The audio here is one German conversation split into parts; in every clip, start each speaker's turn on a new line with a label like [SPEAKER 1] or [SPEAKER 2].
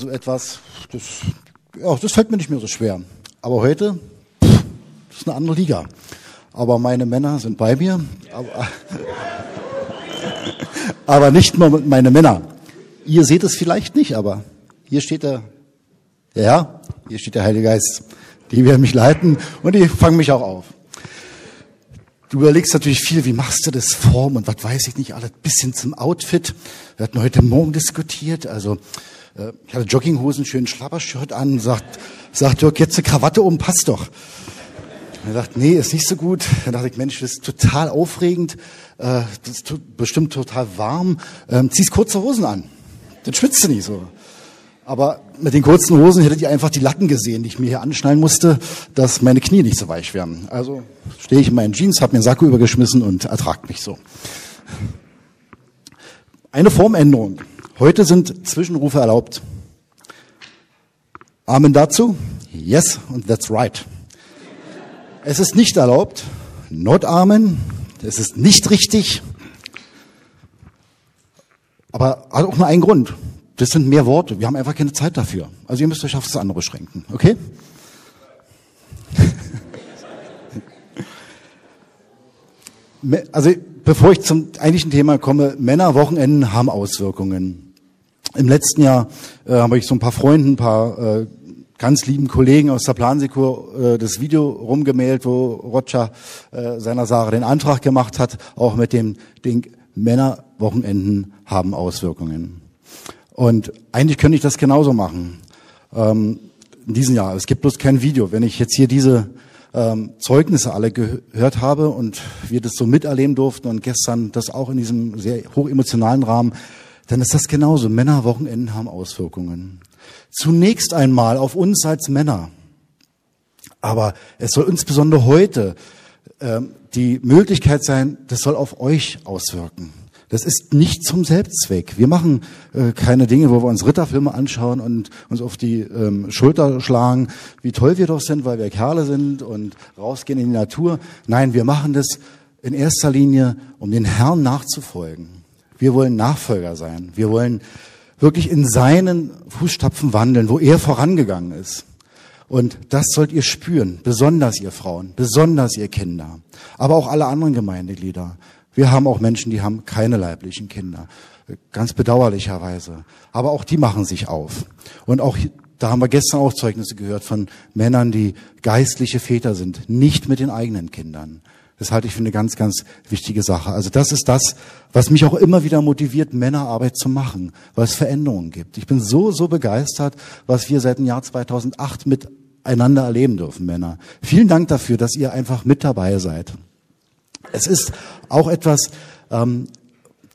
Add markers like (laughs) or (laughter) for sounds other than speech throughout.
[SPEAKER 1] Also etwas, das, ja, das fällt mir nicht mehr so schwer. Aber heute, das ist eine andere Liga. Aber meine Männer sind bei mir. Aber, (laughs) aber nicht nur meine Männer. Ihr seht es vielleicht nicht, aber hier steht der, Herr, hier steht der Heilige Geist. Die werden mich leiten und die fangen mich auch auf. Du überlegst natürlich viel, wie machst du das Form und was weiß ich nicht, alles bis hin zum Outfit. Wir hatten heute Morgen diskutiert, also ich hatte Jogginghosen, schönen Schlappershirt an, sagt, sagt Dirk, jetzt eine Krawatte um, passt doch. Er sagt, nee, ist nicht so gut. Dann dachte ich, Mensch, das ist total aufregend, äh, das ist bestimmt total warm. Ähm, ziehst kurze Hosen an, dann schwitzt du nicht so. Aber mit den kurzen Hosen hättet ihr einfach die Latten gesehen, die ich mir hier anschnallen musste, dass meine Knie nicht so weich werden. Also stehe ich in meinen Jeans, habe mir einen Sakko übergeschmissen und ertragt mich so. Eine Formänderung. Heute sind Zwischenrufe erlaubt. Amen dazu? Yes, und that's right. Es ist nicht erlaubt. Not Amen. Es ist nicht richtig. Aber hat auch nur einen Grund. Das sind mehr Worte. Wir haben einfach keine Zeit dafür. Also ihr müsst euch auf das andere beschränken. Okay? (laughs) Also bevor ich zum eigentlichen Thema komme, Männerwochenenden haben Auswirkungen. Im letzten Jahr äh, habe ich so ein paar Freunden, ein paar äh, ganz lieben Kollegen aus der Plansekur äh, das Video rumgemailt, wo Roger äh, seiner Sache den Antrag gemacht hat, auch mit dem Ding Männerwochenenden haben Auswirkungen. Und eigentlich könnte ich das genauso machen ähm, in diesem Jahr. Es gibt bloß kein Video. Wenn ich jetzt hier diese ähm, Zeugnisse alle gehört habe und wir das so miterleben durften und gestern das auch in diesem sehr hochemotionalen Rahmen, dann ist das genauso. Männerwochenenden haben Auswirkungen. Zunächst einmal auf uns als Männer. Aber es soll insbesondere heute ähm, die Möglichkeit sein, das soll auf euch auswirken. Das ist nicht zum Selbstzweck. Wir machen äh, keine Dinge, wo wir uns Ritterfilme anschauen und uns auf die ähm, Schulter schlagen, wie toll wir doch sind, weil wir Kerle sind und rausgehen in die Natur. Nein, wir machen das in erster Linie, um den Herrn nachzufolgen. Wir wollen Nachfolger sein. Wir wollen wirklich in seinen Fußstapfen wandeln, wo er vorangegangen ist. Und das sollt ihr spüren, besonders ihr Frauen, besonders ihr Kinder, aber auch alle anderen Gemeindeglieder. Wir haben auch Menschen, die haben keine leiblichen Kinder. Ganz bedauerlicherweise. Aber auch die machen sich auf. Und auch da haben wir gestern auch Zeugnisse gehört von Männern, die geistliche Väter sind, nicht mit den eigenen Kindern. Das halte ich für eine ganz, ganz wichtige Sache. Also das ist das, was mich auch immer wieder motiviert, Männerarbeit zu machen, weil es Veränderungen gibt. Ich bin so, so begeistert, was wir seit dem Jahr 2008 miteinander erleben dürfen, Männer. Vielen Dank dafür, dass ihr einfach mit dabei seid. Es ist auch etwas, ähm,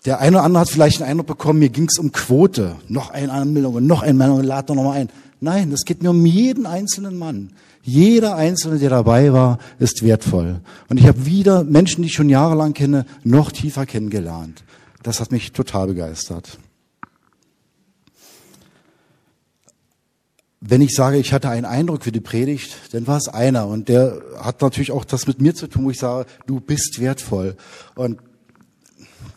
[SPEAKER 1] der eine oder andere hat vielleicht einen Eindruck bekommen, mir ging es um Quote. Noch eine Anmeldung, noch ein Mann, lad doch noch mal ein. Nein, es geht mir um jeden einzelnen Mann. Jeder Einzelne, der dabei war, ist wertvoll. Und ich habe wieder Menschen, die ich schon jahrelang kenne, noch tiefer kennengelernt. Das hat mich total begeistert. wenn ich sage, ich hatte einen Eindruck für die Predigt, dann war es einer. Und der hat natürlich auch das mit mir zu tun, wo ich sage, du bist wertvoll. Und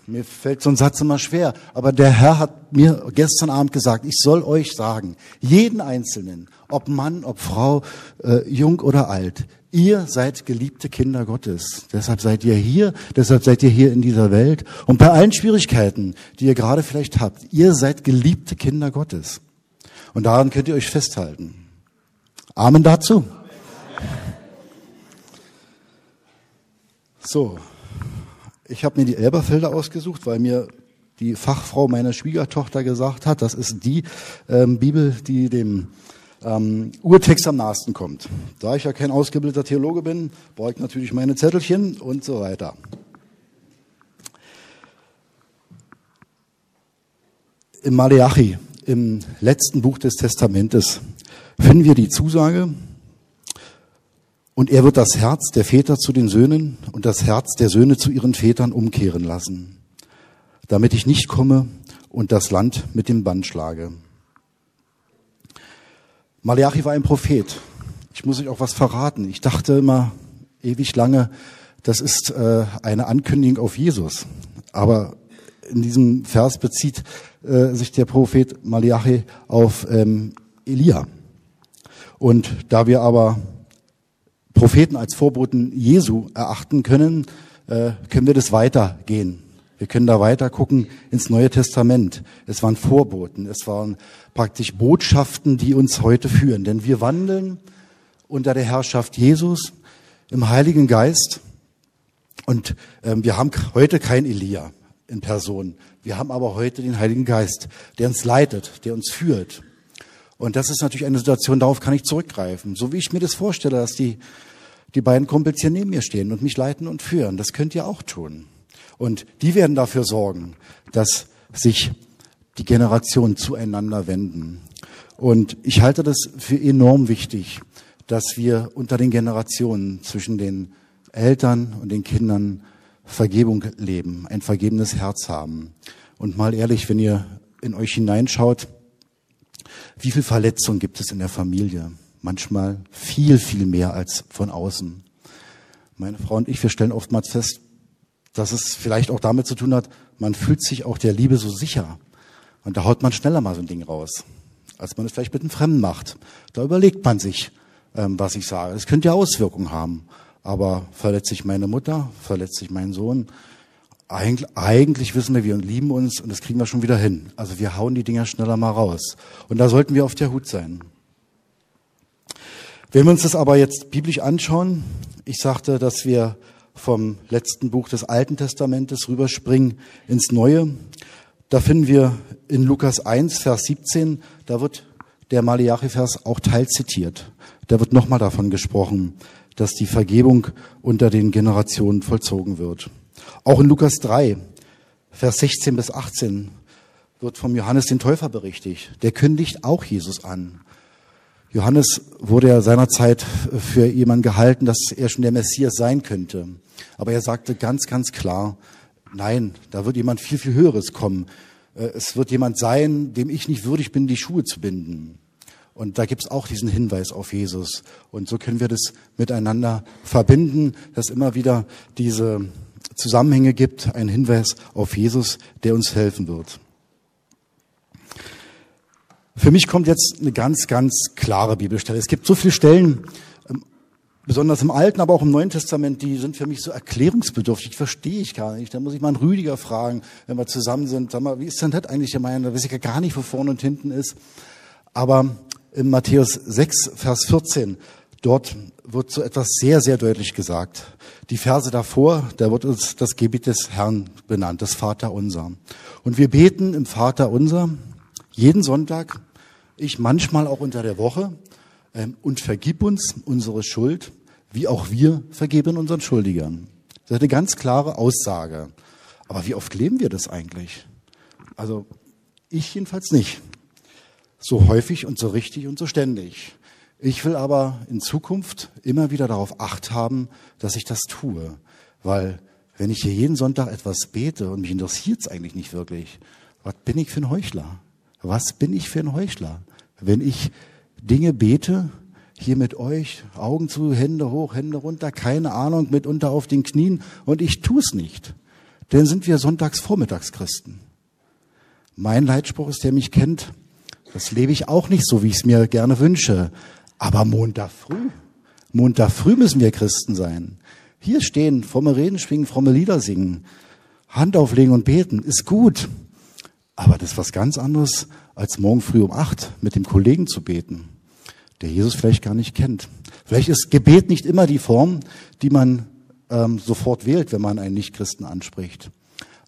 [SPEAKER 1] mir fällt so ein Satz immer schwer. Aber der Herr hat mir gestern Abend gesagt, ich soll euch sagen, jeden Einzelnen, ob Mann, ob Frau, äh, jung oder alt, ihr seid geliebte Kinder Gottes. Deshalb seid ihr hier, deshalb seid ihr hier in dieser Welt. Und bei allen Schwierigkeiten, die ihr gerade vielleicht habt, ihr seid geliebte Kinder Gottes. Und daran könnt ihr euch festhalten. Amen dazu. So, ich habe mir die Elberfelder ausgesucht, weil mir die Fachfrau meiner Schwiegertochter gesagt hat, das ist die ähm, Bibel, die dem ähm, Urtext am nahesten kommt. Da ich ja kein ausgebildeter Theologe bin, brauche ich natürlich meine Zettelchen und so weiter. Im Maleachi im letzten Buch des Testamentes finden wir die Zusage, und er wird das Herz der Väter zu den Söhnen und das Herz der Söhne zu ihren Vätern umkehren lassen, damit ich nicht komme und das Land mit dem Band schlage. Malachi war ein Prophet. Ich muss euch auch was verraten. Ich dachte immer ewig lange, das ist äh, eine Ankündigung auf Jesus. Aber in diesem Vers bezieht äh, sich der Prophet Malachi auf ähm, Elia. Und da wir aber Propheten als Vorboten Jesu erachten können, äh, können wir das weitergehen. Wir können da weiter gucken ins Neue Testament. Es waren Vorboten, es waren praktisch Botschaften, die uns heute führen. Denn wir wandeln unter der Herrschaft Jesus im Heiligen Geist. Und ähm, wir haben heute kein Elia in Person. Wir haben aber heute den Heiligen Geist, der uns leitet, der uns führt. Und das ist natürlich eine Situation, darauf kann ich zurückgreifen. So wie ich mir das vorstelle, dass die, die beiden Kumpels hier neben mir stehen und mich leiten und führen. Das könnt ihr auch tun. Und die werden dafür sorgen, dass sich die Generationen zueinander wenden. Und ich halte das für enorm wichtig, dass wir unter den Generationen zwischen den Eltern und den Kindern Vergebung leben, ein vergebenes Herz haben. Und mal ehrlich, wenn ihr in euch hineinschaut, wie viel Verletzung gibt es in der Familie? Manchmal viel, viel mehr als von außen. Meine Frau und ich, wir stellen oftmals fest, dass es vielleicht auch damit zu tun hat, man fühlt sich auch der Liebe so sicher. Und da haut man schneller mal so ein Ding raus, als man es vielleicht mit einem Fremden macht. Da überlegt man sich, ähm, was ich sage. Es könnte ja Auswirkungen haben. Aber verletzt sich meine Mutter, verletzt sich mein Sohn, eigentlich, eigentlich wissen wir, wir lieben uns und das kriegen wir schon wieder hin. Also wir hauen die Dinger schneller mal raus. Und da sollten wir auf der Hut sein. Wenn wir uns das aber jetzt biblisch anschauen, ich sagte, dass wir vom letzten Buch des Alten Testamentes rüberspringen ins Neue. Da finden wir in Lukas 1, Vers 17, da wird der Malachi-Vers auch teilzitiert. Da wird nochmal davon gesprochen, dass die Vergebung unter den Generationen vollzogen wird. Auch in Lukas 3, Vers 16 bis 18 wird vom Johannes den Täufer berichtigt. Der kündigt auch Jesus an. Johannes wurde ja seinerzeit für jemanden gehalten, dass er schon der Messias sein könnte. Aber er sagte ganz, ganz klar, nein, da wird jemand viel, viel Höheres kommen. Äh, es wird jemand sein, dem ich nicht würdig bin, die Schuhe zu binden. Und da gibt's auch diesen Hinweis auf Jesus. Und so können wir das miteinander verbinden, dass immer wieder diese Zusammenhänge gibt, ein Hinweis auf Jesus, der uns helfen wird. Für mich kommt jetzt eine ganz, ganz klare Bibelstelle. Es gibt so viele Stellen, ähm, besonders im Alten, aber auch im Neuen Testament, die sind für mich so erklärungsbedürftig, verstehe ich gar nicht. Da muss ich mal einen Rüdiger fragen, wenn wir zusammen sind. Sag mal, wie ist denn das eigentlich gemeint? Da weiß ich ja gar nicht, wo vorne und hinten ist. Aber in Matthäus 6, Vers 14, Dort wird so etwas sehr, sehr deutlich gesagt. Die Verse davor, da wird uns das Gebet des Herrn benannt, das Vater unser. Und wir beten im Vater unser jeden Sonntag, ich manchmal auch unter der Woche, ähm, und vergib uns unsere Schuld, wie auch wir vergeben unseren Schuldigern. Das ist eine ganz klare Aussage. Aber wie oft leben wir das eigentlich? Also ich jedenfalls nicht. So häufig und so richtig und so ständig. Ich will aber in Zukunft immer wieder darauf acht haben, dass ich das tue. Weil wenn ich hier jeden Sonntag etwas bete und mich interessiert es eigentlich nicht wirklich, was bin ich für ein Heuchler? Was bin ich für ein Heuchler? Wenn ich Dinge bete, hier mit euch, Augen zu, Hände hoch, Hände runter, keine Ahnung, mitunter auf den Knien und ich tue es nicht, dann sind wir Sonntagsvormittagschristen. Mein Leitspruch ist, der mich kennt, das lebe ich auch nicht so, wie ich es mir gerne wünsche. Aber Montag früh, Montag früh müssen wir Christen sein. Hier stehen, fromme Reden schwingen, fromme Lieder singen, Hand auflegen und beten, ist gut. Aber das ist was ganz anderes, als morgen früh um acht mit dem Kollegen zu beten, der Jesus vielleicht gar nicht kennt. Vielleicht ist Gebet nicht immer die Form, die man ähm, sofort wählt, wenn man einen Nichtchristen anspricht.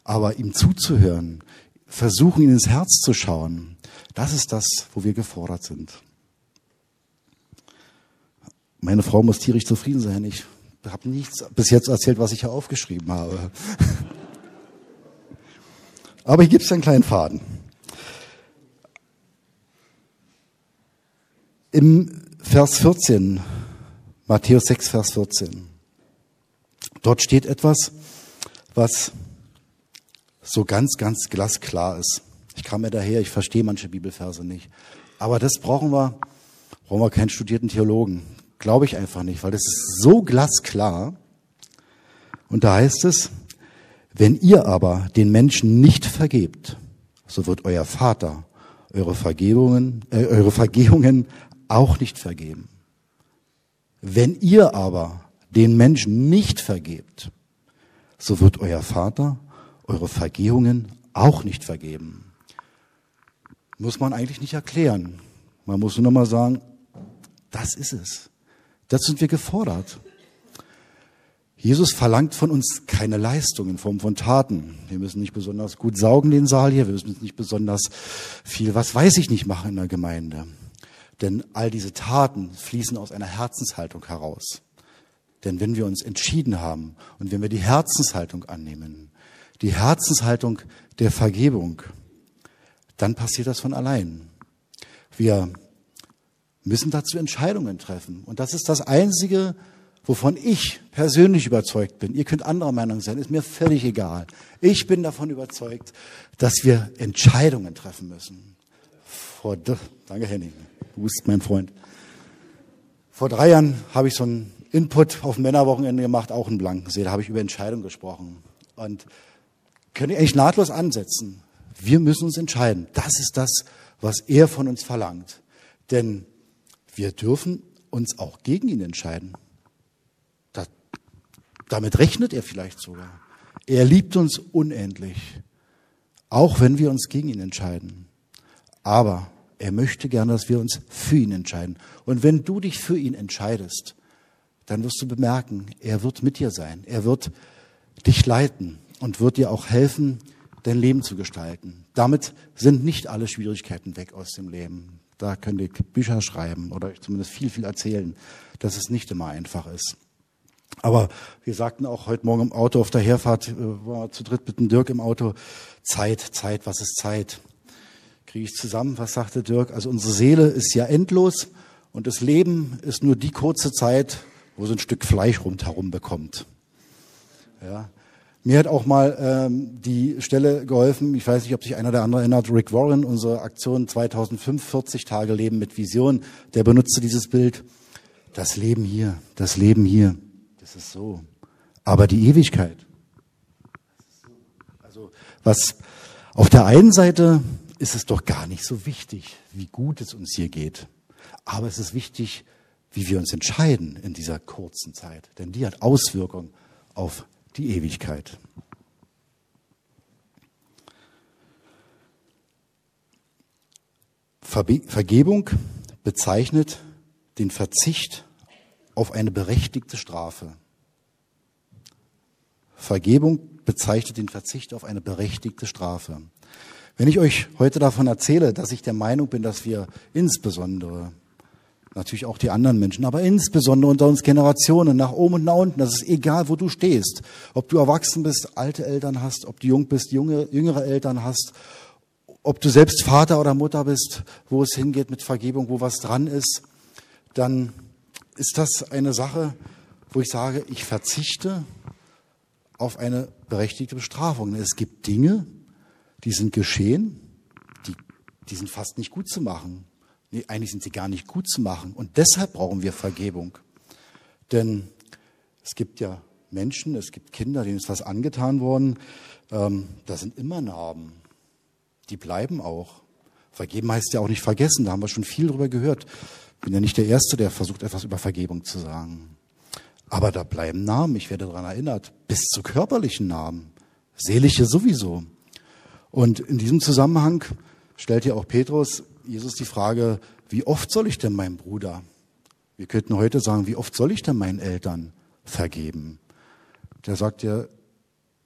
[SPEAKER 1] Aber ihm zuzuhören, versuchen, ihn ins Herz zu schauen, das ist das, wo wir gefordert sind. Meine Frau muss tierisch zufrieden sein. Ich habe nichts bis jetzt erzählt, was ich hier aufgeschrieben habe. (laughs) Aber hier gibt es einen kleinen Faden. Im Vers 14, Matthäus 6, Vers 14, dort steht etwas, was so ganz, ganz glasklar ist. Ich kam ja daher, ich verstehe manche Bibelverse nicht. Aber das brauchen wir, brauchen wir keinen studierten Theologen. Glaube ich einfach nicht, weil das ist so glasklar. Und da heißt es, wenn ihr aber den Menschen nicht vergebt, so wird euer Vater eure Vergebungen, äh, eure Vergehungen auch nicht vergeben. Wenn ihr aber den Menschen nicht vergebt, so wird euer Vater eure Vergehungen auch nicht vergeben. Muss man eigentlich nicht erklären. Man muss nur noch mal sagen, das ist es. Das sind wir gefordert. Jesus verlangt von uns keine Leistung in Form von Taten. Wir müssen nicht besonders gut saugen den Saal hier, wir müssen nicht besonders viel, was weiß ich nicht, machen in der Gemeinde. Denn all diese Taten fließen aus einer Herzenshaltung heraus. Denn wenn wir uns entschieden haben und wenn wir die Herzenshaltung annehmen, die Herzenshaltung der Vergebung, dann passiert das von allein. Wir müssen dazu Entscheidungen treffen. Und das ist das Einzige, wovon ich persönlich überzeugt bin. Ihr könnt anderer Meinung sein, ist mir völlig egal. Ich bin davon überzeugt, dass wir Entscheidungen treffen müssen. Vor, danke Henning, du bist mein Freund. Vor drei Jahren habe ich so einen Input auf dem Männerwochenende gemacht, auch in Blankensee. Da habe ich über Entscheidungen gesprochen. Und können eigentlich nahtlos ansetzen. Wir müssen uns entscheiden. Das ist das, was er von uns verlangt. Denn wir dürfen uns auch gegen ihn entscheiden. Das, damit rechnet er vielleicht sogar. Er liebt uns unendlich, auch wenn wir uns gegen ihn entscheiden. Aber er möchte gerne, dass wir uns für ihn entscheiden. Und wenn du dich für ihn entscheidest, dann wirst du bemerken, er wird mit dir sein. Er wird dich leiten und wird dir auch helfen, dein Leben zu gestalten. Damit sind nicht alle Schwierigkeiten weg aus dem Leben. Da könnt ihr Bücher schreiben oder zumindest viel, viel erzählen, dass es nicht immer einfach ist. Aber wir sagten auch heute Morgen im Auto auf der Herfahrt, äh, war zu dritt mit dem Dirk im Auto, Zeit, Zeit, was ist Zeit? Kriege ich zusammen, was sagte Dirk? Also unsere Seele ist ja endlos und das Leben ist nur die kurze Zeit, wo so ein Stück Fleisch rundherum bekommt. Ja, mir hat auch mal ähm, die Stelle geholfen, ich weiß nicht, ob sich einer der andere erinnert, Rick Warren, unsere Aktion 2005, 40 Tage Leben mit Vision, der benutzte dieses Bild. Das Leben hier, das Leben hier, das ist so. Aber die Ewigkeit. Also was auf der einen Seite ist es doch gar nicht so wichtig, wie gut es uns hier geht. Aber es ist wichtig, wie wir uns entscheiden in dieser kurzen Zeit. Denn die hat Auswirkungen auf die Ewigkeit. Vergebung bezeichnet den Verzicht auf eine berechtigte Strafe. Vergebung bezeichnet den Verzicht auf eine berechtigte Strafe. Wenn ich euch heute davon erzähle, dass ich der Meinung bin, dass wir insbesondere natürlich auch die anderen Menschen, aber insbesondere unter uns Generationen, nach oben und nach unten. Das ist egal, wo du stehst. Ob du erwachsen bist, alte Eltern hast, ob du jung bist, junge, jüngere Eltern hast, ob du selbst Vater oder Mutter bist, wo es hingeht mit Vergebung, wo was dran ist, dann ist das eine Sache, wo ich sage, ich verzichte auf eine berechtigte Bestrafung. Es gibt Dinge, die sind geschehen, die, die sind fast nicht gut zu machen. Nee, eigentlich sind sie gar nicht gut zu machen. Und deshalb brauchen wir Vergebung. Denn es gibt ja Menschen, es gibt Kinder, denen ist was angetan worden. Ähm, da sind immer Narben. Die bleiben auch. Vergeben heißt ja auch nicht vergessen. Da haben wir schon viel drüber gehört. Ich bin ja nicht der Erste, der versucht, etwas über Vergebung zu sagen. Aber da bleiben Namen. Ich werde daran erinnert. Bis zu körperlichen Namen. Seelische sowieso. Und in diesem Zusammenhang stellt ja auch Petrus Jesus die Frage, wie oft soll ich denn meinem Bruder, wir könnten heute sagen, wie oft soll ich denn meinen Eltern vergeben? Der sagt ja,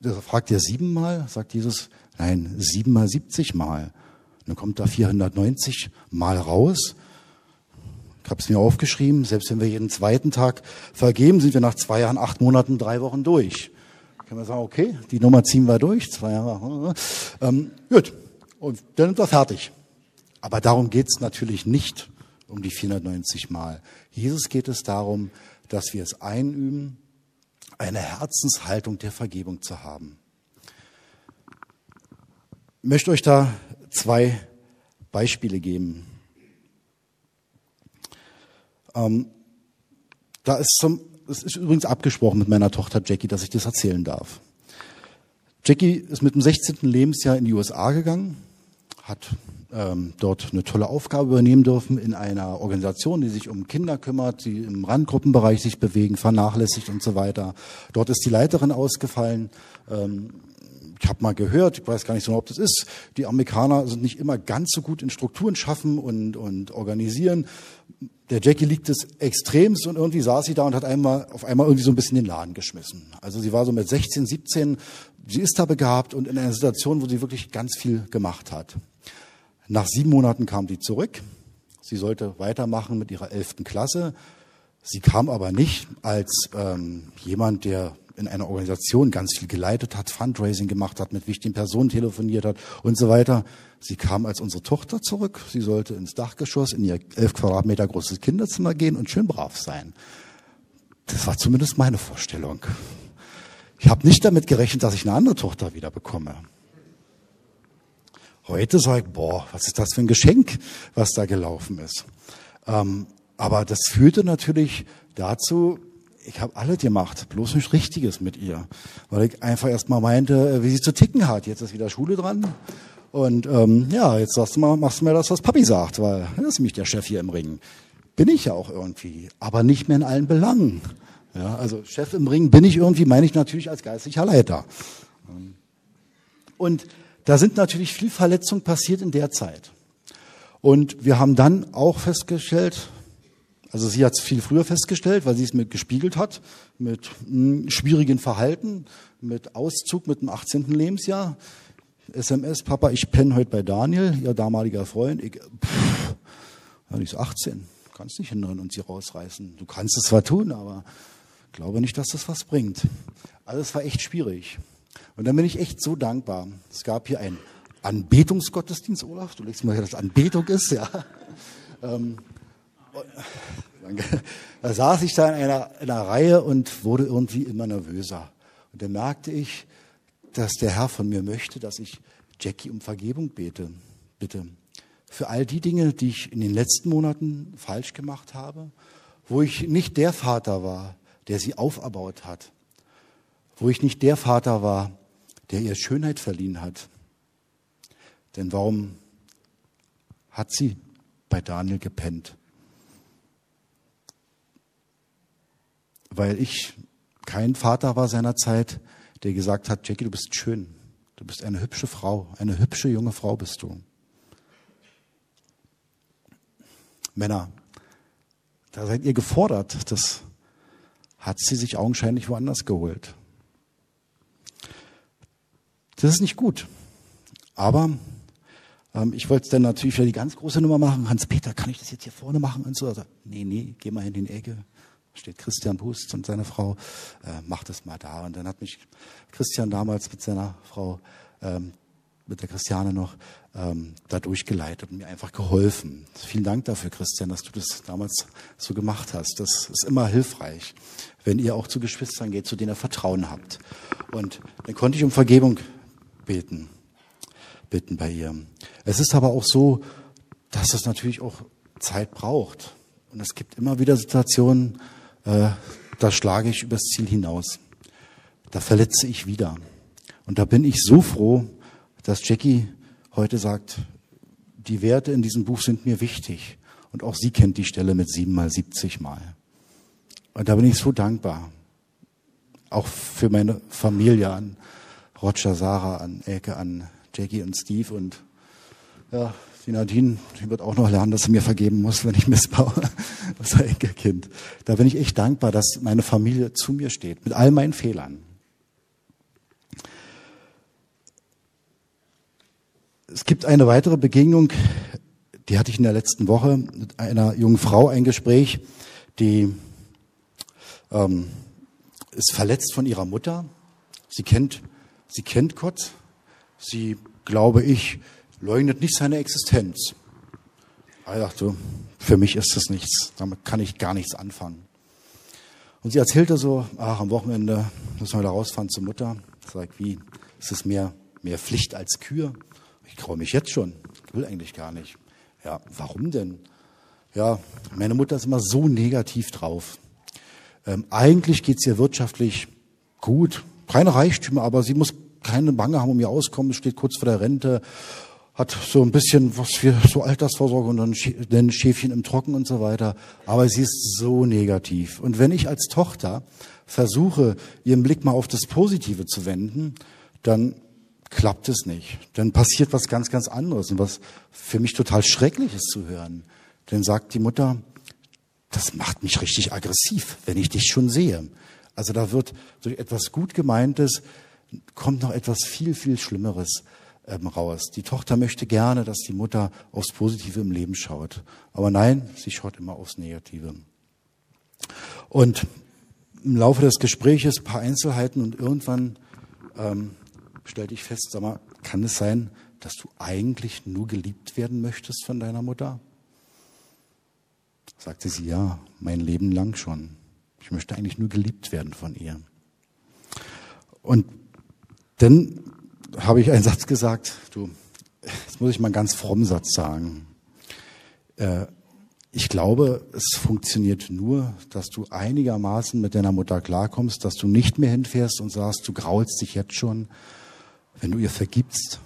[SPEAKER 1] der fragt ja siebenmal, sagt Jesus, nein, siebenmal siebzig Mal. dann kommt da 490 Mal raus. Ich habe es mir aufgeschrieben, selbst wenn wir jeden zweiten Tag vergeben, sind wir nach zwei Jahren, acht Monaten, drei Wochen durch. Können wir sagen, okay, die Nummer ziehen wir durch, zwei Jahre. Ähm, gut, und dann sind wir fertig. Aber darum geht es natürlich nicht um die 490 Mal. Jesus geht es darum, dass wir es einüben, eine Herzenshaltung der Vergebung zu haben. Ich möchte euch da zwei Beispiele geben. Ähm, da ist zum, es ist übrigens abgesprochen mit meiner Tochter Jackie, dass ich das erzählen darf. Jackie ist mit dem 16. Lebensjahr in die USA gegangen hat ähm, dort eine tolle Aufgabe übernehmen dürfen in einer Organisation, die sich um Kinder kümmert, die im Randgruppenbereich sich bewegen, vernachlässigt und so weiter. Dort ist die Leiterin ausgefallen. Ähm, ich habe mal gehört, ich weiß gar nicht so, ob das ist, die Amerikaner sind nicht immer ganz so gut in Strukturen schaffen und, und organisieren. Der Jackie liegt es extremst und irgendwie saß sie da und hat einmal auf einmal irgendwie so ein bisschen den Laden geschmissen. Also sie war so mit 16, 17, sie ist da begabt und in einer Situation, wo sie wirklich ganz viel gemacht hat. Nach sieben Monaten kam sie zurück. Sie sollte weitermachen mit ihrer elften Klasse. Sie kam aber nicht als ähm, jemand, der in einer Organisation ganz viel geleitet hat, Fundraising gemacht hat, mit wichtigen Personen telefoniert hat und so weiter. Sie kam als unsere Tochter zurück. Sie sollte ins Dachgeschoss in ihr elf Quadratmeter großes Kinderzimmer gehen und schön brav sein. Das war zumindest meine Vorstellung. Ich habe nicht damit gerechnet, dass ich eine andere Tochter wieder bekomme. Heute sage ich, boah, was ist das für ein Geschenk, was da gelaufen ist. Ähm, aber das führte natürlich dazu, ich habe alles gemacht, bloß nicht Richtiges mit ihr. Weil ich einfach erstmal meinte, wie sie zu ticken hat. Jetzt ist wieder Schule dran. Und ähm, ja, jetzt sagst du mal, machst du mir das, was Papi sagt, weil das ist nämlich der Chef hier im Ring. Bin ich ja auch irgendwie, aber nicht mehr in allen Belangen. Ja, also Chef im Ring bin ich irgendwie, meine ich natürlich als geistlicher Leiter. Und da sind natürlich viel Verletzungen passiert in der Zeit. Und wir haben dann auch festgestellt, also sie hat es viel früher festgestellt, weil sie es mit gespiegelt hat, mit hm, schwierigen Verhalten, mit Auszug mit dem 18. Lebensjahr. SMS, Papa, ich penne heute bei Daniel, ihr damaliger Freund. Ich, pff, ja, die ist 18, kannst nicht hindern und sie rausreißen. Du kannst es zwar tun, aber glaube nicht, dass das was bringt. Also es war echt schwierig. Und dann bin ich echt so dankbar. Es gab hier einen Anbetungsgottesdienst, Olaf. Du legst mal, dass Anbetung ist, ja. Ähm, da saß ich da in einer, in einer Reihe und wurde irgendwie immer nervöser. Und dann merkte ich, dass der Herr von mir möchte, dass ich Jackie um Vergebung bete, bitte. Für all die Dinge, die ich in den letzten Monaten falsch gemacht habe, wo ich nicht der Vater war, der sie auferbaut hat, wo ich nicht der Vater war, der ihr Schönheit verliehen hat. Denn warum hat sie bei Daniel gepennt? Weil ich kein Vater war seiner Zeit, der gesagt hat, Jackie, du bist schön. Du bist eine hübsche Frau. Eine hübsche junge Frau bist du. Männer, da seid ihr gefordert. Das hat sie sich augenscheinlich woanders geholt. Das ist nicht gut. Aber ähm, ich wollte dann natürlich wieder die ganz große Nummer machen. Hans-Peter, kann ich das jetzt hier vorne machen? Und so. Also, nee, nee, geh mal in die Ecke. Steht Christian Bust und seine Frau, äh, mach das mal da. Und dann hat mich Christian damals mit seiner Frau, ähm, mit der Christiane noch, ähm, da durchgeleitet und mir einfach geholfen. Vielen Dank dafür, Christian, dass du das damals so gemacht hast. Das ist immer hilfreich, wenn ihr auch zu Geschwistern geht, zu denen ihr Vertrauen habt. Und dann konnte ich um Vergebung beten, bitten bei ihr. Es ist aber auch so, dass es natürlich auch Zeit braucht. Und es gibt immer wieder Situationen, äh, da schlage ich übers Ziel hinaus. Da verletze ich wieder. Und da bin ich so froh, dass Jackie heute sagt, die Werte in diesem Buch sind mir wichtig. Und auch sie kennt die Stelle mit sieben mal, siebzig mal. Und da bin ich so dankbar. Auch für meine Familie an Roger, Sarah, an Elke, an Jackie und Steve und ja, die Nadine, die wird auch noch lernen, dass sie mir vergeben muss, wenn ich missbaue. (laughs) Unser Enkelkind. Da bin ich echt dankbar, dass meine Familie zu mir steht, mit all meinen Fehlern. Es gibt eine weitere Begegnung, die hatte ich in der letzten Woche mit einer jungen Frau ein Gespräch, die ähm, ist verletzt von ihrer Mutter. Sie kennt Sie kennt Gott. Sie, glaube ich, leugnet nicht seine Existenz. Ich dachte, für mich ist das nichts. Damit kann ich gar nichts anfangen. Und sie erzählte so, ach, am Wochenende müssen wir da rausfahren zur Mutter. Ich wie? Ist es mehr, mehr Pflicht als Kür? Ich traue mich jetzt schon. Ich will eigentlich gar nicht. Ja, warum denn? Ja, meine Mutter ist immer so negativ drauf. Ähm, eigentlich geht's ihr wirtschaftlich gut. Keine Reichtümer, aber sie muss keine Bange haben um ihr Auskommen, steht kurz vor der Rente. Hat so ein bisschen, was wir so Altersvorsorge und dann Schäfchen im Trocken und so weiter. Aber sie ist so negativ. Und wenn ich als Tochter versuche, ihren Blick mal auf das Positive zu wenden, dann klappt es nicht. Dann passiert was ganz, ganz anderes und was für mich total schrecklich ist zu hören. Dann sagt die Mutter, das macht mich richtig aggressiv, wenn ich dich schon sehe. Also da wird durch etwas gut gemeintes kommt noch etwas viel, viel Schlimmeres ähm, raus. Die Tochter möchte gerne, dass die Mutter aufs Positive im Leben schaut. Aber nein, sie schaut immer aufs Negative. Und im Laufe des Gespräches ein paar Einzelheiten und irgendwann ähm, stellte ich fest, sag mal, kann es sein, dass du eigentlich nur geliebt werden möchtest von deiner Mutter? Sagte sie, ja, mein Leben lang schon. Ich möchte eigentlich nur geliebt werden von ihr. Und dann habe ich einen Satz gesagt, du, jetzt muss ich mal einen ganz frommen Satz sagen. Äh, ich glaube, es funktioniert nur, dass du einigermaßen mit deiner Mutter klarkommst, dass du nicht mehr hinfährst und sagst, du graulst dich jetzt schon, wenn du ihr vergibst.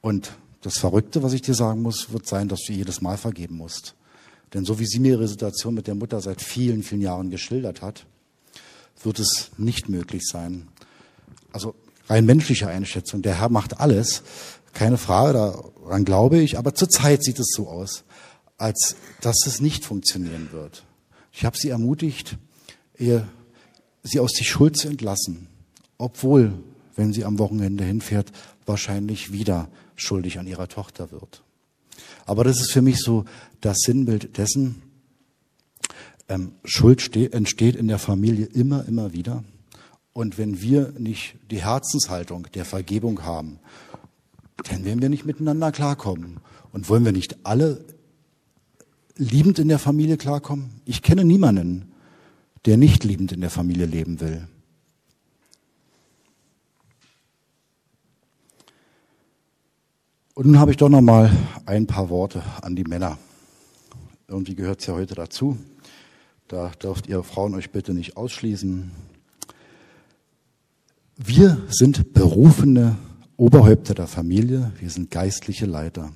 [SPEAKER 1] Und das Verrückte, was ich dir sagen muss, wird sein, dass du jedes Mal vergeben musst. Denn so wie sie mir ihre Situation mit der Mutter seit vielen, vielen Jahren geschildert hat, wird es nicht möglich sein. Also rein menschliche Einschätzung. Der Herr macht alles, keine Frage, daran glaube ich, aber zurzeit sieht es so aus, als dass es nicht funktionieren wird. Ich habe sie ermutigt, ihr, sie aus die Schuld zu entlassen, obwohl, wenn sie am Wochenende hinfährt, wahrscheinlich wieder schuldig an ihrer Tochter wird. Aber das ist für mich so das Sinnbild dessen, ähm, Schuld entsteht in der Familie immer, immer wieder. Und wenn wir nicht die Herzenshaltung der Vergebung haben, dann werden wir nicht miteinander klarkommen. Und wollen wir nicht alle liebend in der Familie klarkommen? Ich kenne niemanden, der nicht liebend in der Familie leben will. Und nun habe ich doch noch mal ein paar Worte an die Männer. Irgendwie gehört es ja heute dazu. Da dürft ihr Frauen euch bitte nicht ausschließen. Wir sind berufene Oberhäupter der Familie, wir sind geistliche Leiter.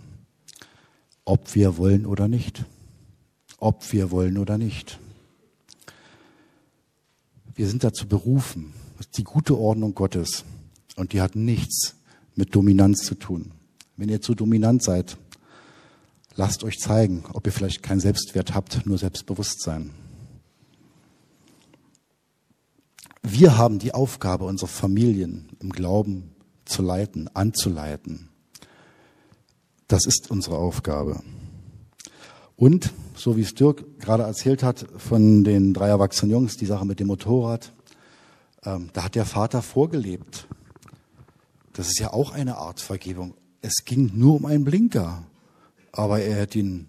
[SPEAKER 1] Ob wir wollen oder nicht. Ob wir wollen oder nicht. Wir sind dazu berufen. Das ist die gute Ordnung Gottes. Und die hat nichts mit Dominanz zu tun. Wenn ihr zu dominant seid, lasst euch zeigen, ob ihr vielleicht keinen Selbstwert habt, nur Selbstbewusstsein. Wir haben die Aufgabe, unsere Familien im Glauben zu leiten, anzuleiten. Das ist unsere Aufgabe. Und, so wie es Dirk gerade erzählt hat, von den drei erwachsenen Jungs, die Sache mit dem Motorrad, ähm, da hat der Vater vorgelebt. Das ist ja auch eine Art Vergebung. Es ging nur um einen Blinker, aber er hätte ihn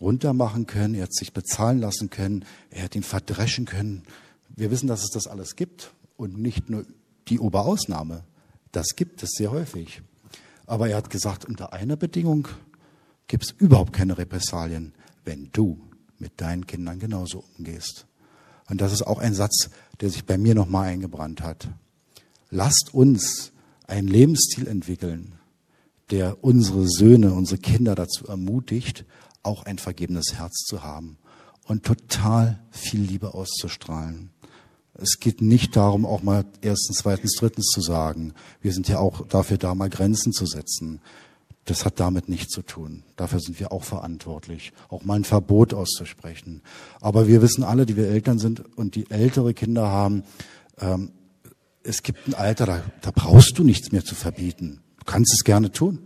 [SPEAKER 1] runtermachen können, er hätte sich bezahlen lassen können, er hätte ihn verdreschen können, wir wissen, dass es das alles gibt und nicht nur die Oberausnahme. Das gibt es sehr häufig. Aber er hat gesagt, unter einer Bedingung gibt es überhaupt keine Repressalien, wenn du mit deinen Kindern genauso umgehst. Und das ist auch ein Satz, der sich bei mir nochmal eingebrannt hat. Lasst uns einen Lebensstil entwickeln, der unsere Söhne, unsere Kinder dazu ermutigt, auch ein vergebenes Herz zu haben und total viel Liebe auszustrahlen. Es geht nicht darum, auch mal erstens, zweitens, drittens zu sagen. Wir sind ja auch dafür da, mal Grenzen zu setzen. Das hat damit nichts zu tun. Dafür sind wir auch verantwortlich, auch mal ein Verbot auszusprechen. Aber wir wissen alle, die wir Eltern sind und die ältere Kinder haben, ähm, es gibt ein Alter, da, da brauchst du nichts mehr zu verbieten. Du kannst es gerne tun.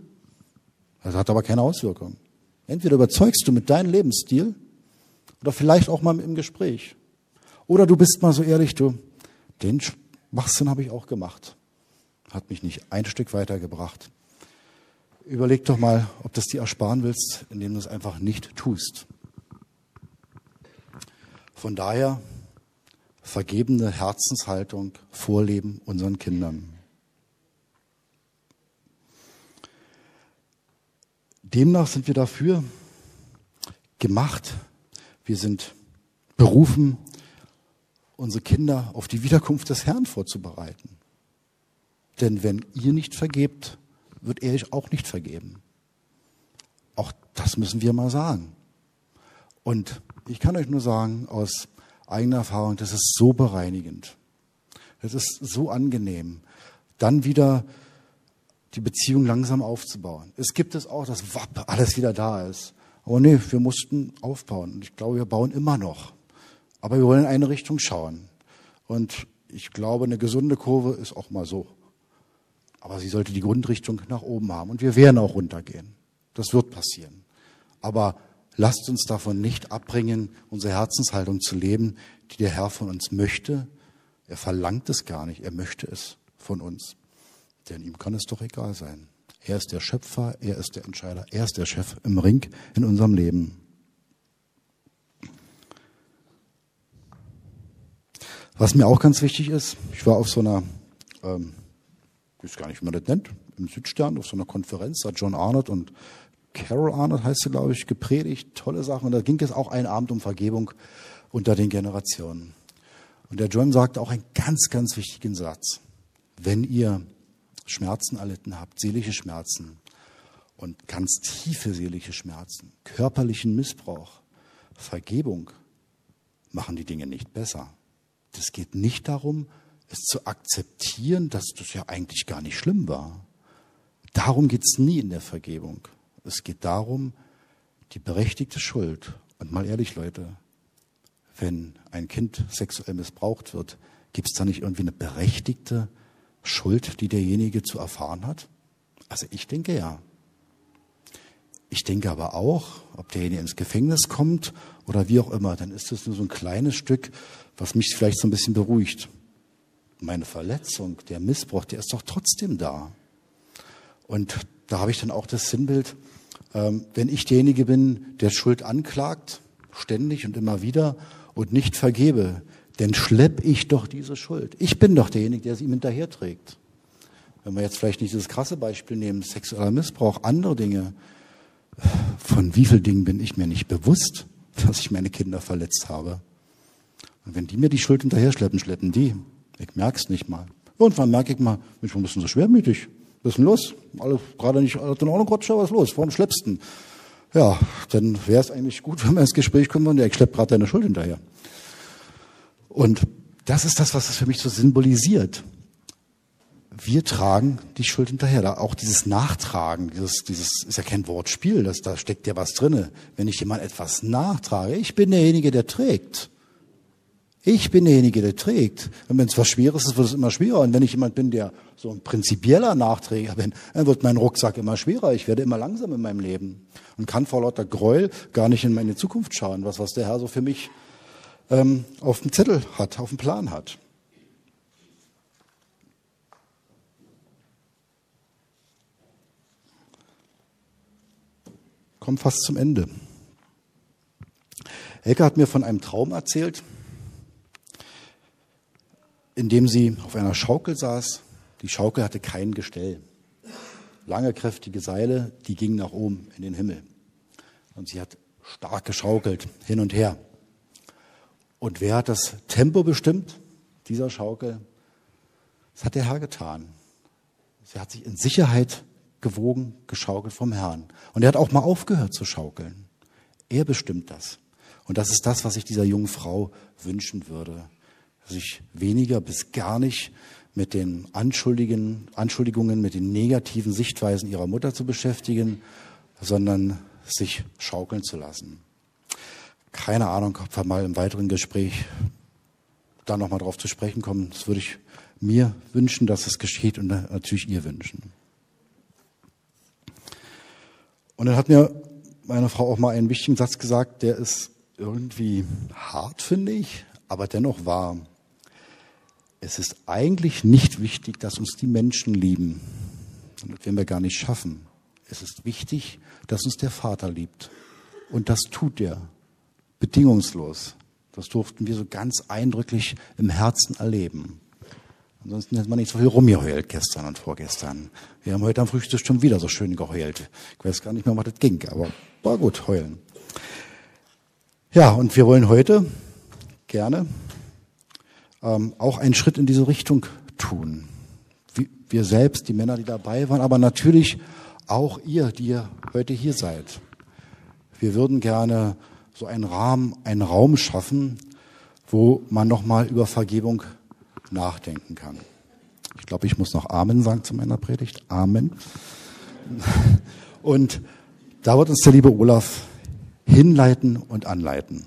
[SPEAKER 1] Das hat aber keine Auswirkung. Entweder überzeugst du mit deinem Lebensstil oder vielleicht auch mal im Gespräch. Oder du bist mal so ehrlich, du, den Schwachsinn habe ich auch gemacht. Hat mich nicht ein Stück weitergebracht. Überleg doch mal, ob das dir ersparen willst, indem du es einfach nicht tust. Von daher vergebene Herzenshaltung vorleben unseren Kindern. Demnach sind wir dafür gemacht. Wir sind berufen, unsere Kinder auf die Wiederkunft des Herrn vorzubereiten. Denn wenn ihr nicht vergebt, wird er euch auch nicht vergeben. Auch das müssen wir mal sagen. Und ich kann euch nur sagen, aus eigener Erfahrung, das ist so bereinigend. Das ist so angenehm, dann wieder die Beziehung langsam aufzubauen. Es gibt es auch, dass wapp, alles wieder da ist. Aber nee, wir mussten aufbauen. Und ich glaube, wir bauen immer noch. Aber wir wollen in eine Richtung schauen. Und ich glaube, eine gesunde Kurve ist auch mal so. Aber sie sollte die Grundrichtung nach oben haben. Und wir werden auch runtergehen. Das wird passieren. Aber lasst uns davon nicht abbringen, unsere Herzenshaltung zu leben, die der Herr von uns möchte. Er verlangt es gar nicht. Er möchte es von uns. Denn ihm kann es doch egal sein. Er ist der Schöpfer, er ist der Entscheider, er ist der Chef im Ring in unserem Leben. Was mir auch ganz wichtig ist, ich war auf so einer, ähm, ich weiß gar nicht, wie man das nennt, im Südstern, auf so einer Konferenz, da hat John Arnott und Carol Arnott heißt sie, glaube ich, gepredigt, tolle Sachen. Und da ging es auch einen Abend um Vergebung unter den Generationen. Und der John sagte auch einen ganz, ganz wichtigen Satz. Wenn ihr Schmerzen erlitten habt, seelische Schmerzen und ganz tiefe seelische Schmerzen, körperlichen Missbrauch, Vergebung, machen die Dinge nicht besser. Es geht nicht darum, es zu akzeptieren, dass das ja eigentlich gar nicht schlimm war. Darum geht es nie in der Vergebung. Es geht darum, die berechtigte Schuld. Und mal ehrlich, Leute, wenn ein Kind sexuell missbraucht wird, gibt es da nicht irgendwie eine berechtigte Schuld, die derjenige zu erfahren hat? Also ich denke ja. Ich denke aber auch, ob derjenige ins Gefängnis kommt oder wie auch immer, dann ist das nur so ein kleines Stück, was mich vielleicht so ein bisschen beruhigt. Meine Verletzung, der Missbrauch, der ist doch trotzdem da. Und da habe ich dann auch das Sinnbild, ähm, wenn ich derjenige bin, der Schuld anklagt, ständig und immer wieder und nicht vergebe, denn schlepp ich doch diese Schuld. Ich bin doch derjenige, der sie ihm hinterherträgt. Wenn wir jetzt vielleicht nicht dieses krasse Beispiel nehmen, sexueller Missbrauch, andere Dinge, von wie vielen Dingen bin ich mir nicht bewusst, dass ich meine Kinder verletzt habe. Und wenn die mir die Schuld hinterher schleppen, schleppen die. Ich merk's nicht mal. Irgendwann merke ich mal, Mensch, warum bist du so schwermütig? Was ist denn los? Alle gerade nicht, alle in Ordnung, Gott, was ist los? Warum schleppst du? Ja, dann wäre es eigentlich gut, (laughs) wenn wir ins Gespräch kommen und ja, ich schlepp gerade deine Schuld hinterher. Und das ist das, was es für mich so symbolisiert. Wir tragen die Schuld hinterher. Da auch dieses Nachtragen, dieses, dieses ist ja kein Wortspiel, das, da steckt ja was drinne. Wenn ich jemand etwas nachtrage, ich bin derjenige, der trägt. Ich bin derjenige, der trägt. Und wenn es was Schweres ist, wird es immer schwerer. Und wenn ich jemand bin, der so ein prinzipieller Nachträger bin, dann wird mein Rucksack immer schwerer. Ich werde immer langsam in meinem Leben und kann vor lauter Gräuel gar nicht in meine Zukunft schauen, was, was der Herr so für mich ähm, auf dem Zettel hat, auf dem Plan hat. Kommt fast zum Ende. Elke hat mir von einem Traum erzählt, in dem sie auf einer Schaukel saß. Die Schaukel hatte kein Gestell. Lange, kräftige Seile, die gingen nach oben in den Himmel. Und sie hat stark geschaukelt, hin und her. Und wer hat das Tempo bestimmt dieser Schaukel? Das hat der Herr getan. Sie hat sich in Sicherheit gewogen, geschaukelt vom Herrn. Und er hat auch mal aufgehört zu schaukeln. Er bestimmt das. Und das ist das, was ich dieser jungen Frau wünschen würde. Sich weniger bis gar nicht mit den Anschuldigungen, mit den negativen Sichtweisen ihrer Mutter zu beschäftigen, sondern sich schaukeln zu lassen. Keine Ahnung, ob wir mal im weiteren Gespräch da nochmal drauf zu sprechen kommen. Das würde ich mir wünschen, dass es geschieht und natürlich ihr wünschen. Und dann hat mir meine Frau auch mal einen wichtigen Satz gesagt, der ist irgendwie hart, finde ich, aber dennoch wahr. Es ist eigentlich nicht wichtig, dass uns die Menschen lieben. Das werden wir gar nicht schaffen. Es ist wichtig, dass uns der Vater liebt. Und das tut er bedingungslos. Das durften wir so ganz eindrücklich im Herzen erleben. Ansonsten hätte man nicht so viel rumgeheult gestern und vorgestern. Wir haben heute am Frühstück schon wieder so schön geheult. Ich weiß gar nicht mehr, was das ging, aber war gut, heulen. Ja, und wir wollen heute gerne ähm, auch einen Schritt in diese Richtung tun. Wie, wir selbst, die Männer, die dabei waren, aber natürlich auch ihr, die ihr heute hier seid. Wir würden gerne so einen Rahmen, einen Raum schaffen, wo man nochmal über Vergebung nachdenken kann. Ich glaube, ich muss noch Amen sagen zu meiner Predigt. Amen. Und da wird uns der liebe Olaf hinleiten und anleiten.